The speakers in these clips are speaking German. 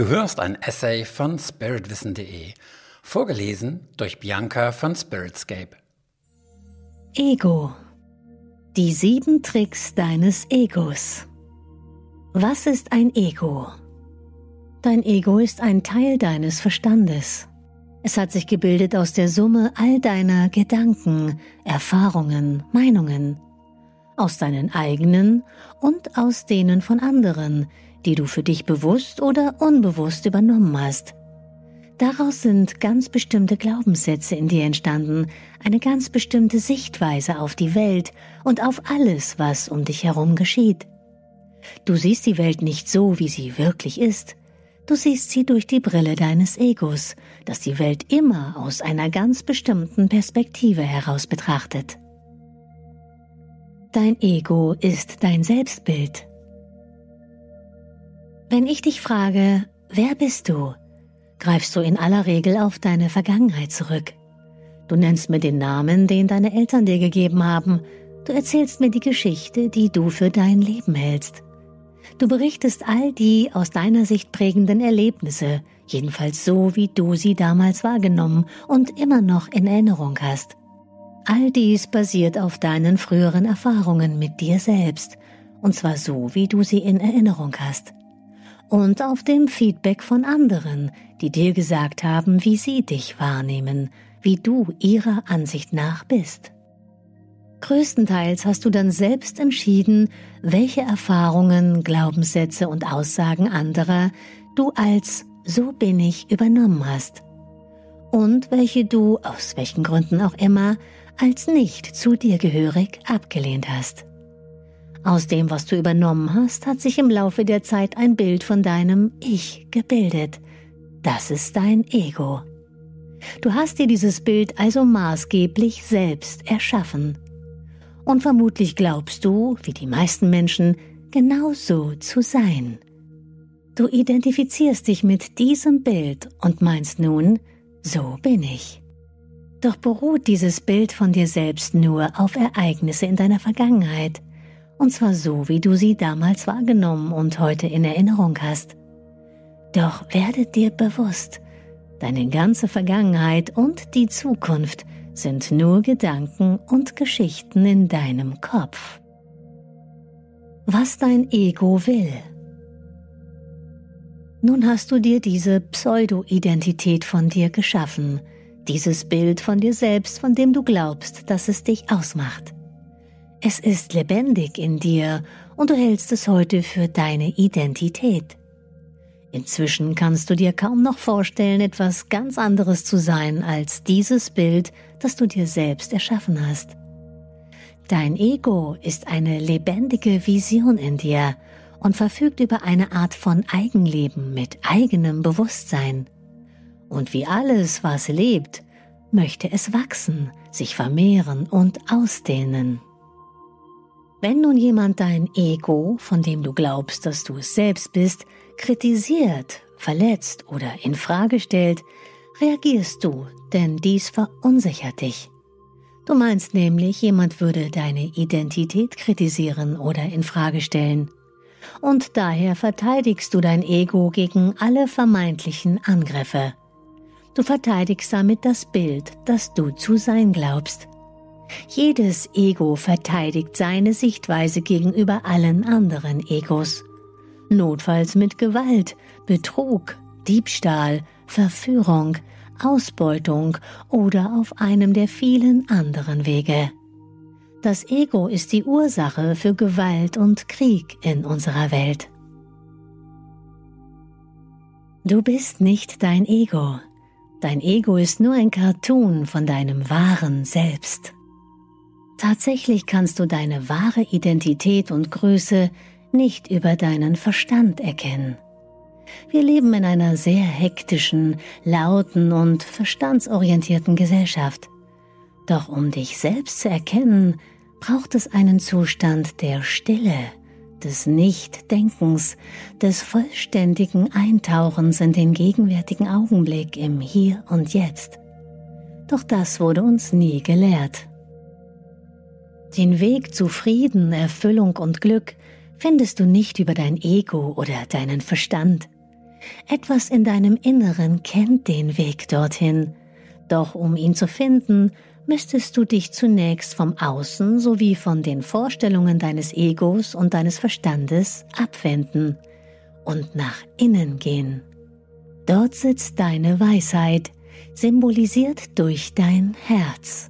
Du hörst ein Essay von spiritwissen.de, vorgelesen durch Bianca von Spiritscape. Ego. Die sieben Tricks deines Egos. Was ist ein Ego? Dein Ego ist ein Teil deines Verstandes. Es hat sich gebildet aus der Summe all deiner Gedanken, Erfahrungen, Meinungen, aus deinen eigenen und aus denen von anderen, die du für dich bewusst oder unbewusst übernommen hast. Daraus sind ganz bestimmte Glaubenssätze in dir entstanden, eine ganz bestimmte Sichtweise auf die Welt und auf alles, was um dich herum geschieht. Du siehst die Welt nicht so, wie sie wirklich ist. Du siehst sie durch die Brille deines Egos, das die Welt immer aus einer ganz bestimmten Perspektive heraus betrachtet. Dein Ego ist dein Selbstbild. Wenn ich dich frage, wer bist du, greifst du in aller Regel auf deine Vergangenheit zurück. Du nennst mir den Namen, den deine Eltern dir gegeben haben. Du erzählst mir die Geschichte, die du für dein Leben hältst. Du berichtest all die aus deiner Sicht prägenden Erlebnisse, jedenfalls so, wie du sie damals wahrgenommen und immer noch in Erinnerung hast. All dies basiert auf deinen früheren Erfahrungen mit dir selbst, und zwar so, wie du sie in Erinnerung hast und auf dem Feedback von anderen, die dir gesagt haben, wie sie dich wahrnehmen, wie du ihrer Ansicht nach bist. Größtenteils hast du dann selbst entschieden, welche Erfahrungen, Glaubenssätze und Aussagen anderer du als so bin ich übernommen hast und welche du, aus welchen Gründen auch immer, als nicht zu dir gehörig abgelehnt hast. Aus dem, was du übernommen hast, hat sich im Laufe der Zeit ein Bild von deinem Ich gebildet. Das ist dein Ego. Du hast dir dieses Bild also maßgeblich selbst erschaffen. Und vermutlich glaubst du, wie die meisten Menschen, genau so zu sein. Du identifizierst dich mit diesem Bild und meinst nun, so bin ich. Doch beruht dieses Bild von dir selbst nur auf Ereignisse in deiner Vergangenheit, und zwar so, wie du sie damals wahrgenommen und heute in Erinnerung hast. Doch werde dir bewusst, deine ganze Vergangenheit und die Zukunft sind nur Gedanken und Geschichten in deinem Kopf. Was dein Ego will. Nun hast du dir diese Pseudo-Identität von dir geschaffen, dieses Bild von dir selbst, von dem du glaubst, dass es dich ausmacht. Es ist lebendig in dir und du hältst es heute für deine Identität. Inzwischen kannst du dir kaum noch vorstellen, etwas ganz anderes zu sein als dieses Bild, das du dir selbst erschaffen hast. Dein Ego ist eine lebendige Vision in dir und verfügt über eine Art von Eigenleben mit eigenem Bewusstsein. Und wie alles, was lebt, möchte es wachsen, sich vermehren und ausdehnen. Wenn nun jemand dein Ego, von dem du glaubst, dass du es selbst bist, kritisiert, verletzt oder in Frage stellt, reagierst du, denn dies verunsichert dich. Du meinst nämlich, jemand würde deine Identität kritisieren oder in Frage stellen. Und daher verteidigst du dein Ego gegen alle vermeintlichen Angriffe. Du verteidigst damit das Bild, das du zu sein glaubst. Jedes Ego verteidigt seine Sichtweise gegenüber allen anderen Egos. Notfalls mit Gewalt, Betrug, Diebstahl, Verführung, Ausbeutung oder auf einem der vielen anderen Wege. Das Ego ist die Ursache für Gewalt und Krieg in unserer Welt. Du bist nicht dein Ego. Dein Ego ist nur ein Cartoon von deinem wahren Selbst. Tatsächlich kannst du deine wahre Identität und Größe nicht über deinen Verstand erkennen. Wir leben in einer sehr hektischen, lauten und verstandsorientierten Gesellschaft. Doch um dich selbst zu erkennen, braucht es einen Zustand der Stille, des Nichtdenkens, des vollständigen Eintauchens in den gegenwärtigen Augenblick im Hier und Jetzt. Doch das wurde uns nie gelehrt. Den Weg zu Frieden, Erfüllung und Glück findest du nicht über dein Ego oder deinen Verstand. Etwas in deinem Inneren kennt den Weg dorthin, doch um ihn zu finden, müsstest du dich zunächst vom Außen sowie von den Vorstellungen deines Egos und deines Verstandes abwenden und nach innen gehen. Dort sitzt deine Weisheit, symbolisiert durch dein Herz.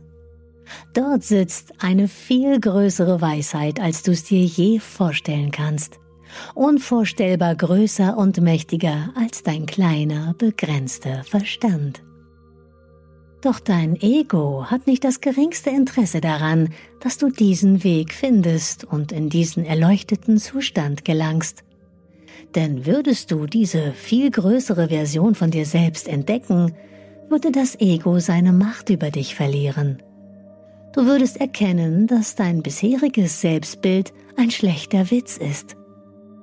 Dort sitzt eine viel größere Weisheit, als du es dir je vorstellen kannst. Unvorstellbar größer und mächtiger als dein kleiner, begrenzter Verstand. Doch dein Ego hat nicht das geringste Interesse daran, dass du diesen Weg findest und in diesen erleuchteten Zustand gelangst. Denn würdest du diese viel größere Version von dir selbst entdecken, würde das Ego seine Macht über dich verlieren. Du würdest erkennen, dass dein bisheriges Selbstbild ein schlechter Witz ist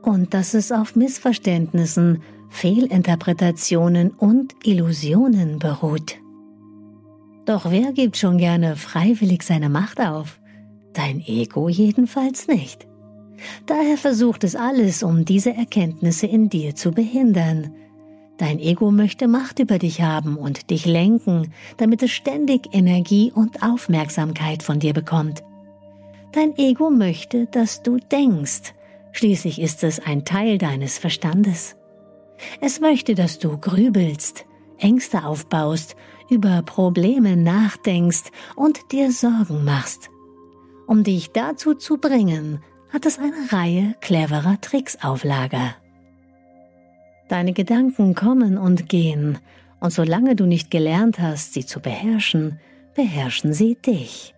und dass es auf Missverständnissen, Fehlinterpretationen und Illusionen beruht. Doch wer gibt schon gerne freiwillig seine Macht auf? Dein Ego jedenfalls nicht. Daher versucht es alles, um diese Erkenntnisse in dir zu behindern. Dein Ego möchte Macht über dich haben und dich lenken, damit es ständig Energie und Aufmerksamkeit von dir bekommt. Dein Ego möchte, dass du denkst. Schließlich ist es ein Teil deines Verstandes. Es möchte, dass du grübelst, Ängste aufbaust, über Probleme nachdenkst und dir Sorgen machst. Um dich dazu zu bringen, hat es eine Reihe cleverer Tricks auf Lager. Deine Gedanken kommen und gehen, und solange du nicht gelernt hast, sie zu beherrschen, beherrschen sie dich.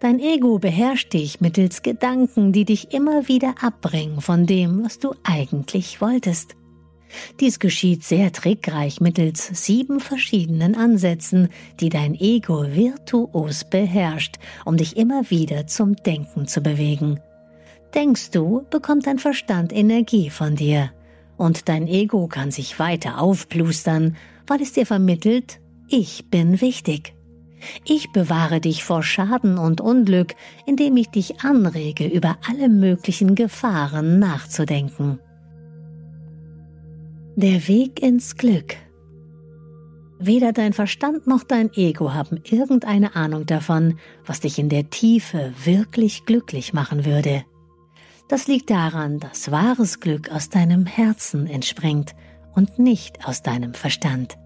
Dein Ego beherrscht dich mittels Gedanken, die dich immer wieder abbringen von dem, was du eigentlich wolltest. Dies geschieht sehr trickreich mittels sieben verschiedenen Ansätzen, die dein Ego virtuos beherrscht, um dich immer wieder zum Denken zu bewegen. Denkst du, bekommt dein Verstand Energie von dir. Und dein Ego kann sich weiter aufplustern, weil es dir vermittelt, ich bin wichtig. Ich bewahre dich vor Schaden und Unglück, indem ich dich anrege, über alle möglichen Gefahren nachzudenken. Der Weg ins Glück. Weder dein Verstand noch dein Ego haben irgendeine Ahnung davon, was dich in der Tiefe wirklich glücklich machen würde. Das liegt daran, dass wahres Glück aus deinem Herzen entspringt und nicht aus deinem Verstand.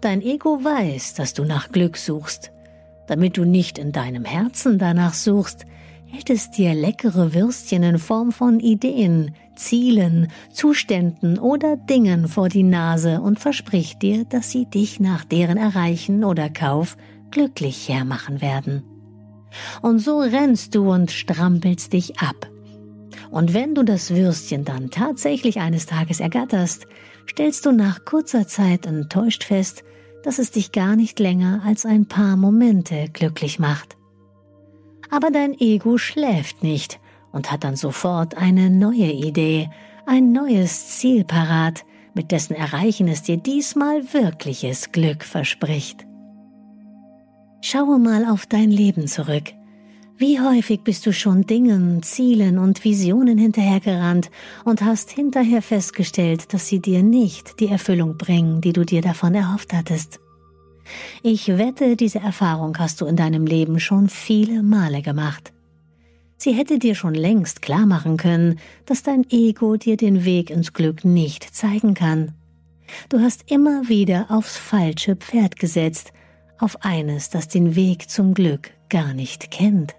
Dein Ego weiß, dass du nach Glück suchst. Damit du nicht in deinem Herzen danach suchst, hält es dir leckere Würstchen in Form von Ideen, Zielen, Zuständen oder Dingen vor die Nase und verspricht dir, dass sie dich nach deren Erreichen oder Kauf glücklich hermachen werden. Und so rennst du und strampelst dich ab, und wenn du das Würstchen dann tatsächlich eines Tages ergatterst, stellst du nach kurzer Zeit enttäuscht fest, dass es dich gar nicht länger als ein paar Momente glücklich macht. Aber dein Ego schläft nicht und hat dann sofort eine neue Idee, ein neues Ziel parat, mit dessen Erreichen es dir diesmal wirkliches Glück verspricht. Schaue mal auf dein Leben zurück. Wie häufig bist du schon Dingen, Zielen und Visionen hinterhergerannt und hast hinterher festgestellt, dass sie dir nicht die Erfüllung bringen, die du dir davon erhofft hattest. Ich wette, diese Erfahrung hast du in deinem Leben schon viele Male gemacht. Sie hätte dir schon längst klar machen können, dass dein Ego dir den Weg ins Glück nicht zeigen kann. Du hast immer wieder aufs falsche Pferd gesetzt, auf eines, das den Weg zum Glück gar nicht kennt.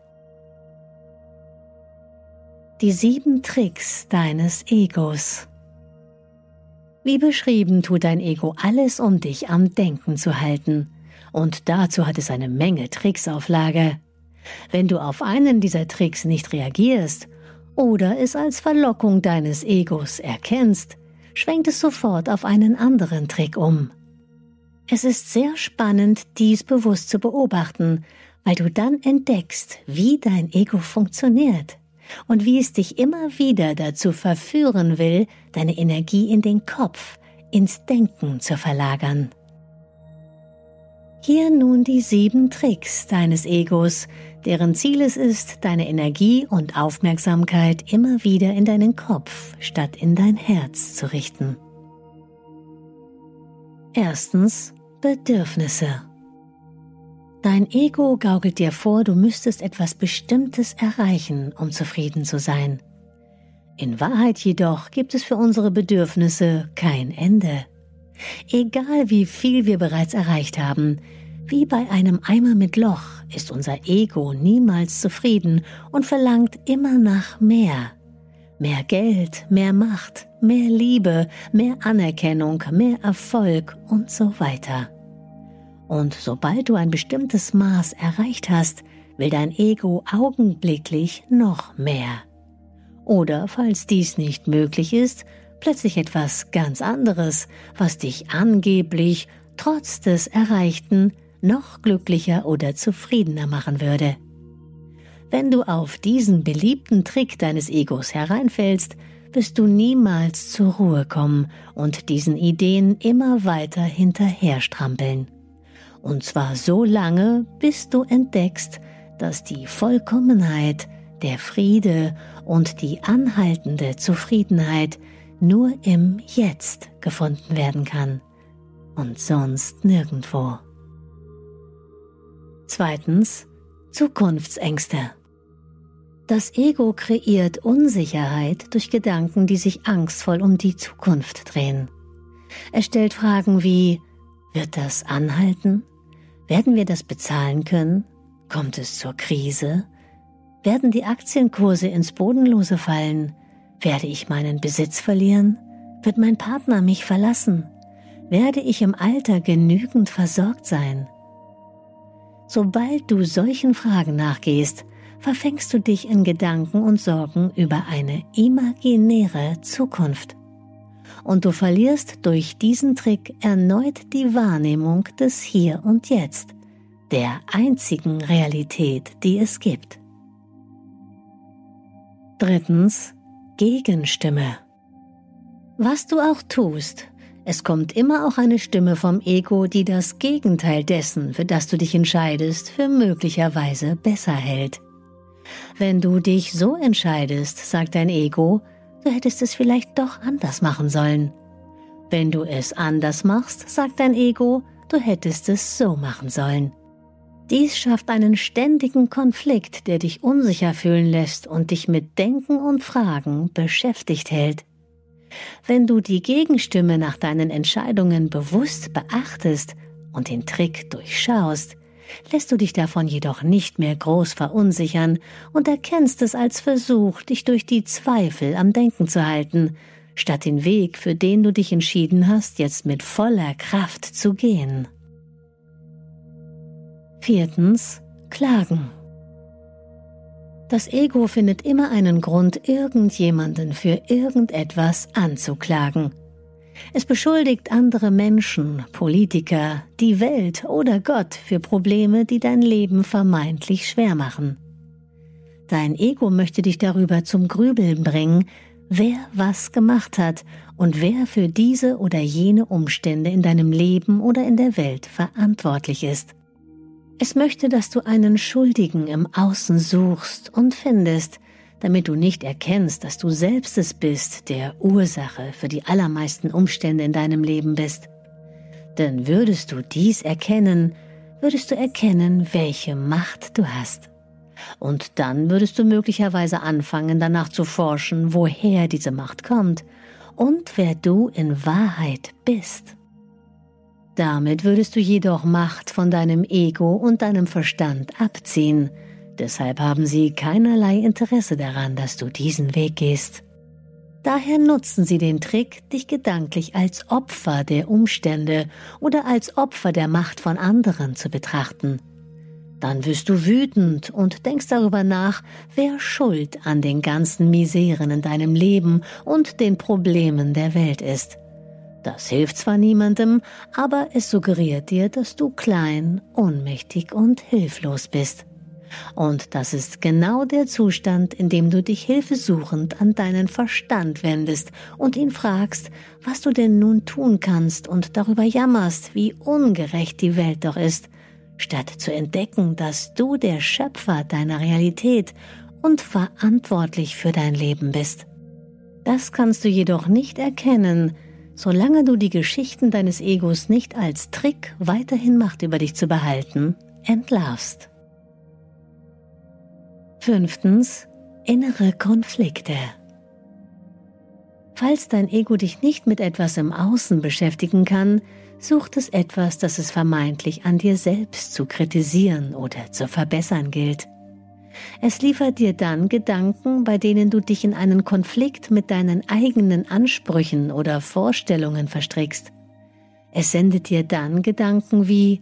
Die sieben Tricks deines Egos. Wie beschrieben tut dein Ego alles, um dich am Denken zu halten. Und dazu hat es eine Menge Tricks auf Lager. Wenn du auf einen dieser Tricks nicht reagierst oder es als Verlockung deines Egos erkennst, schwenkt es sofort auf einen anderen Trick um. Es ist sehr spannend, dies bewusst zu beobachten, weil du dann entdeckst, wie dein Ego funktioniert und wie es dich immer wieder dazu verführen will, deine Energie in den Kopf, ins Denken zu verlagern. Hier nun die sieben Tricks deines Egos, deren Ziel es ist, deine Energie und Aufmerksamkeit immer wieder in deinen Kopf statt in dein Herz zu richten. Erstens Bedürfnisse. Dein Ego gaukelt dir vor, du müsstest etwas Bestimmtes erreichen, um zufrieden zu sein. In Wahrheit jedoch gibt es für unsere Bedürfnisse kein Ende. Egal wie viel wir bereits erreicht haben, wie bei einem Eimer mit Loch ist unser Ego niemals zufrieden und verlangt immer nach mehr. Mehr Geld, mehr Macht, mehr Liebe, mehr Anerkennung, mehr Erfolg und so weiter. Und sobald du ein bestimmtes Maß erreicht hast, will dein Ego augenblicklich noch mehr. Oder falls dies nicht möglich ist, plötzlich etwas ganz anderes, was dich angeblich trotz des Erreichten noch glücklicher oder zufriedener machen würde. Wenn du auf diesen beliebten Trick deines Egos hereinfällst, wirst du niemals zur Ruhe kommen und diesen Ideen immer weiter hinterherstrampeln. Und zwar so lange, bis du entdeckst, dass die Vollkommenheit, der Friede und die anhaltende Zufriedenheit nur im Jetzt gefunden werden kann und sonst nirgendwo. Zweitens Zukunftsängste. Das Ego kreiert Unsicherheit durch Gedanken, die sich angstvoll um die Zukunft drehen. Es stellt Fragen wie, wird das anhalten? Werden wir das bezahlen können? Kommt es zur Krise? Werden die Aktienkurse ins Bodenlose fallen? Werde ich meinen Besitz verlieren? Wird mein Partner mich verlassen? Werde ich im Alter genügend versorgt sein? Sobald du solchen Fragen nachgehst, verfängst du dich in Gedanken und Sorgen über eine imaginäre Zukunft. Und du verlierst durch diesen Trick erneut die Wahrnehmung des Hier und Jetzt, der einzigen Realität, die es gibt. Drittens Gegenstimme. Was du auch tust, es kommt immer auch eine Stimme vom Ego, die das Gegenteil dessen, für das du dich entscheidest, für möglicherweise besser hält. Wenn du dich so entscheidest, sagt dein Ego, du hättest es vielleicht doch anders machen sollen. Wenn du es anders machst, sagt dein Ego, du hättest es so machen sollen. Dies schafft einen ständigen Konflikt, der dich unsicher fühlen lässt und dich mit Denken und Fragen beschäftigt hält. Wenn du die Gegenstimme nach deinen Entscheidungen bewusst beachtest und den Trick durchschaust, lässt du dich davon jedoch nicht mehr groß verunsichern und erkennst es als Versuch, dich durch die Zweifel am Denken zu halten, statt den Weg, für den du dich entschieden hast, jetzt mit voller Kraft zu gehen. Viertens. Klagen. Das Ego findet immer einen Grund, irgendjemanden für irgendetwas anzuklagen. Es beschuldigt andere Menschen, Politiker, die Welt oder Gott für Probleme, die dein Leben vermeintlich schwer machen. Dein Ego möchte dich darüber zum Grübeln bringen, wer was gemacht hat und wer für diese oder jene Umstände in deinem Leben oder in der Welt verantwortlich ist. Es möchte, dass du einen Schuldigen im Außen suchst und findest, damit du nicht erkennst, dass du selbst es bist, der Ursache für die allermeisten Umstände in deinem Leben bist. Denn würdest du dies erkennen, würdest du erkennen, welche Macht du hast. Und dann würdest du möglicherweise anfangen, danach zu forschen, woher diese Macht kommt und wer du in Wahrheit bist. Damit würdest du jedoch Macht von deinem Ego und deinem Verstand abziehen. Deshalb haben sie keinerlei Interesse daran, dass du diesen Weg gehst. Daher nutzen sie den Trick, dich gedanklich als Opfer der Umstände oder als Opfer der Macht von anderen zu betrachten. Dann wirst du wütend und denkst darüber nach, wer schuld an den ganzen Miseren in deinem Leben und den Problemen der Welt ist. Das hilft zwar niemandem, aber es suggeriert dir, dass du klein, ohnmächtig und hilflos bist. Und das ist genau der Zustand, in dem du dich hilfesuchend an deinen Verstand wendest und ihn fragst, was du denn nun tun kannst und darüber jammerst, wie ungerecht die Welt doch ist, statt zu entdecken, dass du der Schöpfer deiner Realität und verantwortlich für dein Leben bist. Das kannst du jedoch nicht erkennen, solange du die Geschichten deines Egos nicht als Trick weiterhin Macht über dich zu behalten, entlarvst. Fünftens. Innere Konflikte. Falls dein Ego dich nicht mit etwas im Außen beschäftigen kann, sucht es etwas, das es vermeintlich an dir selbst zu kritisieren oder zu verbessern gilt. Es liefert dir dann Gedanken, bei denen du dich in einen Konflikt mit deinen eigenen Ansprüchen oder Vorstellungen verstrickst. Es sendet dir dann Gedanken wie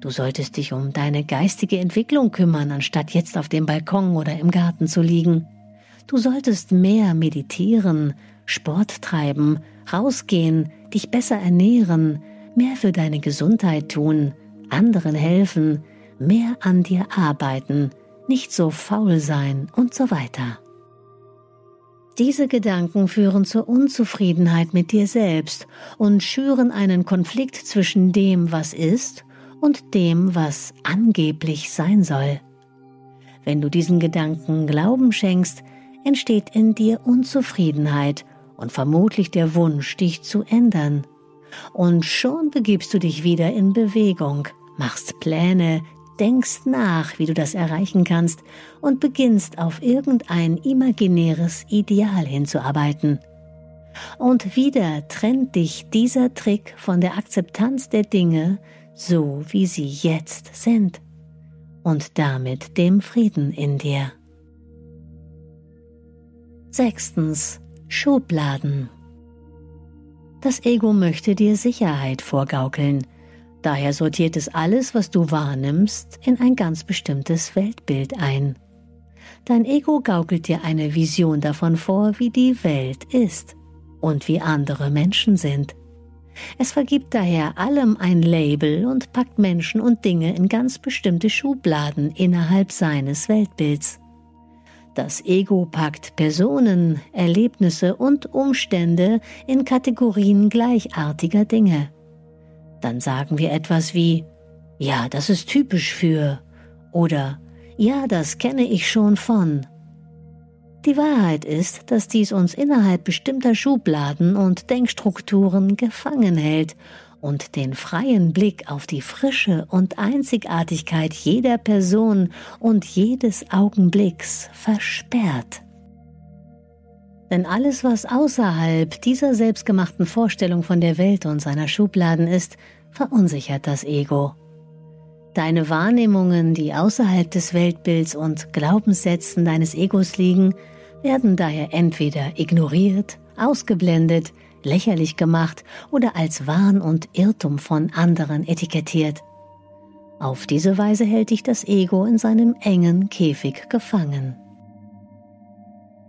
Du solltest dich um deine geistige Entwicklung kümmern, anstatt jetzt auf dem Balkon oder im Garten zu liegen. Du solltest mehr meditieren, Sport treiben, rausgehen, dich besser ernähren, mehr für deine Gesundheit tun, anderen helfen, mehr an dir arbeiten, nicht so faul sein und so weiter. Diese Gedanken führen zur Unzufriedenheit mit dir selbst und schüren einen Konflikt zwischen dem, was ist, und dem, was angeblich sein soll. Wenn du diesen Gedanken Glauben schenkst, entsteht in dir Unzufriedenheit und vermutlich der Wunsch, dich zu ändern. Und schon begibst du dich wieder in Bewegung, machst Pläne, denkst nach, wie du das erreichen kannst und beginnst auf irgendein imaginäres Ideal hinzuarbeiten. Und wieder trennt dich dieser Trick von der Akzeptanz der Dinge, so wie sie jetzt sind, und damit dem Frieden in dir. Sechstens. Schubladen. Das Ego möchte dir Sicherheit vorgaukeln, Daher sortiert es alles, was du wahrnimmst, in ein ganz bestimmtes Weltbild ein. Dein Ego gaukelt dir eine Vision davon vor, wie die Welt ist und wie andere Menschen sind. Es vergibt daher allem ein Label und packt Menschen und Dinge in ganz bestimmte Schubladen innerhalb seines Weltbilds. Das Ego packt Personen, Erlebnisse und Umstände in Kategorien gleichartiger Dinge dann sagen wir etwas wie, ja, das ist typisch für oder ja, das kenne ich schon von. Die Wahrheit ist, dass dies uns innerhalb bestimmter Schubladen und Denkstrukturen gefangen hält und den freien Blick auf die Frische und Einzigartigkeit jeder Person und jedes Augenblicks versperrt. Denn alles, was außerhalb dieser selbstgemachten Vorstellung von der Welt und seiner Schubladen ist, verunsichert das Ego. Deine Wahrnehmungen, die außerhalb des Weltbilds und Glaubenssätzen deines Egos liegen, werden daher entweder ignoriert, ausgeblendet, lächerlich gemacht oder als Wahn und Irrtum von anderen etikettiert. Auf diese Weise hält dich das Ego in seinem engen Käfig gefangen.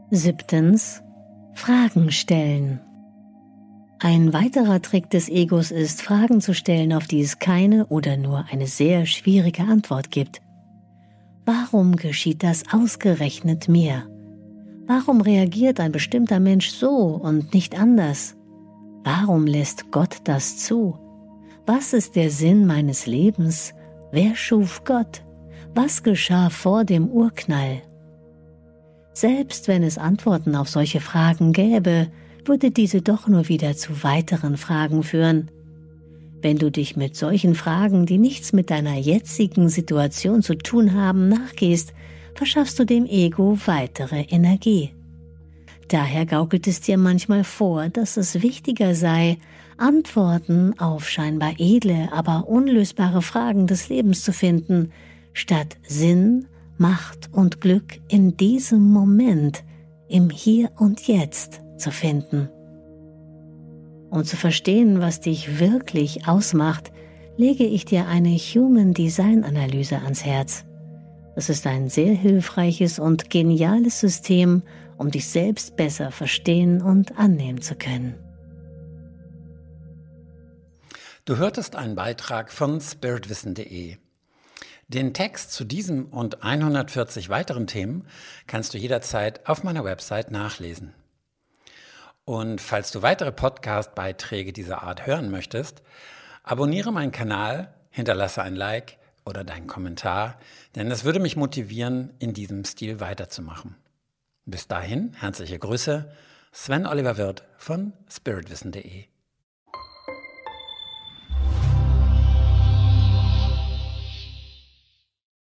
Siebtens Fragen stellen. Ein weiterer Trick des Egos ist, Fragen zu stellen, auf die es keine oder nur eine sehr schwierige Antwort gibt. Warum geschieht das ausgerechnet mir? Warum reagiert ein bestimmter Mensch so und nicht anders? Warum lässt Gott das zu? Was ist der Sinn meines Lebens? Wer schuf Gott? Was geschah vor dem Urknall? Selbst wenn es Antworten auf solche Fragen gäbe, würde diese doch nur wieder zu weiteren Fragen führen. Wenn du dich mit solchen Fragen, die nichts mit deiner jetzigen Situation zu tun haben, nachgehst, verschaffst du dem Ego weitere Energie. Daher gaukelt es dir manchmal vor, dass es wichtiger sei, Antworten auf scheinbar edle, aber unlösbare Fragen des Lebens zu finden, statt Sinn, Macht und Glück in diesem Moment, im Hier und Jetzt zu finden. Um zu verstehen, was dich wirklich ausmacht, lege ich dir eine Human Design Analyse ans Herz. Es ist ein sehr hilfreiches und geniales System, um dich selbst besser verstehen und annehmen zu können. Du hörtest einen Beitrag von spiritwissen.de. Den Text zu diesem und 140 weiteren Themen kannst du jederzeit auf meiner Website nachlesen. Und falls du weitere Podcast-Beiträge dieser Art hören möchtest, abonniere meinen Kanal, hinterlasse ein Like oder deinen Kommentar, denn es würde mich motivieren, in diesem Stil weiterzumachen. Bis dahin, herzliche Grüße, Sven Oliver Wirth von spiritwissen.de.